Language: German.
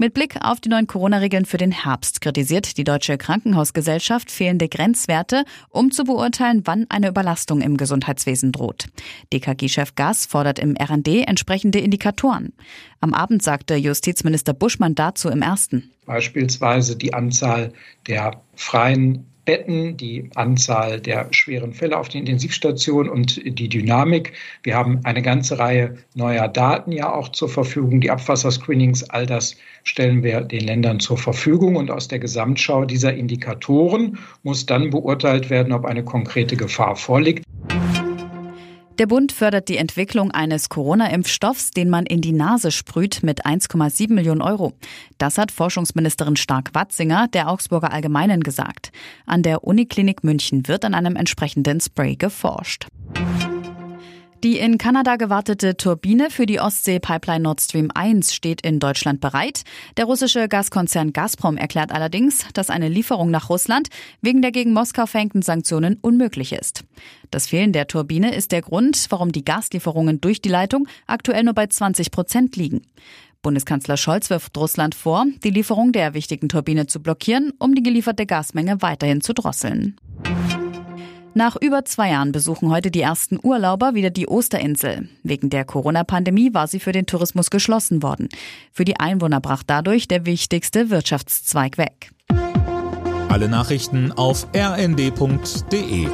Mit Blick auf die neuen Corona-Regeln für den Herbst kritisiert die Deutsche Krankenhausgesellschaft fehlende Grenzwerte, um zu beurteilen, wann eine Überlastung im Gesundheitswesen droht. DKG-Chef Gass fordert im RND entsprechende Indikatoren. Am Abend sagte Justizminister Buschmann dazu im ersten. Beispielsweise die Anzahl der freien Betten, die Anzahl der schweren Fälle auf den Intensivstationen und die Dynamik. Wir haben eine ganze Reihe neuer Daten ja auch zur Verfügung. Die Abwasserscreenings, all das stellen wir den Ländern zur Verfügung. Und aus der Gesamtschau dieser Indikatoren muss dann beurteilt werden, ob eine konkrete Gefahr vorliegt. Der Bund fördert die Entwicklung eines Corona-Impfstoffs, den man in die Nase sprüht, mit 1,7 Millionen Euro. Das hat Forschungsministerin Stark-Watzinger der Augsburger Allgemeinen gesagt. An der Uniklinik München wird an einem entsprechenden Spray geforscht. Die in Kanada gewartete Turbine für die Ostsee-Pipeline Nord Stream 1 steht in Deutschland bereit. Der russische Gaskonzern Gazprom erklärt allerdings, dass eine Lieferung nach Russland wegen der gegen Moskau verhängten Sanktionen unmöglich ist. Das Fehlen der Turbine ist der Grund, warum die Gaslieferungen durch die Leitung aktuell nur bei 20 Prozent liegen. Bundeskanzler Scholz wirft Russland vor, die Lieferung der wichtigen Turbine zu blockieren, um die gelieferte Gasmenge weiterhin zu drosseln. Nach über zwei Jahren besuchen heute die ersten Urlauber wieder die Osterinsel. Wegen der Corona-Pandemie war sie für den Tourismus geschlossen worden. Für die Einwohner brach dadurch der wichtigste Wirtschaftszweig weg. Alle Nachrichten auf rnd.de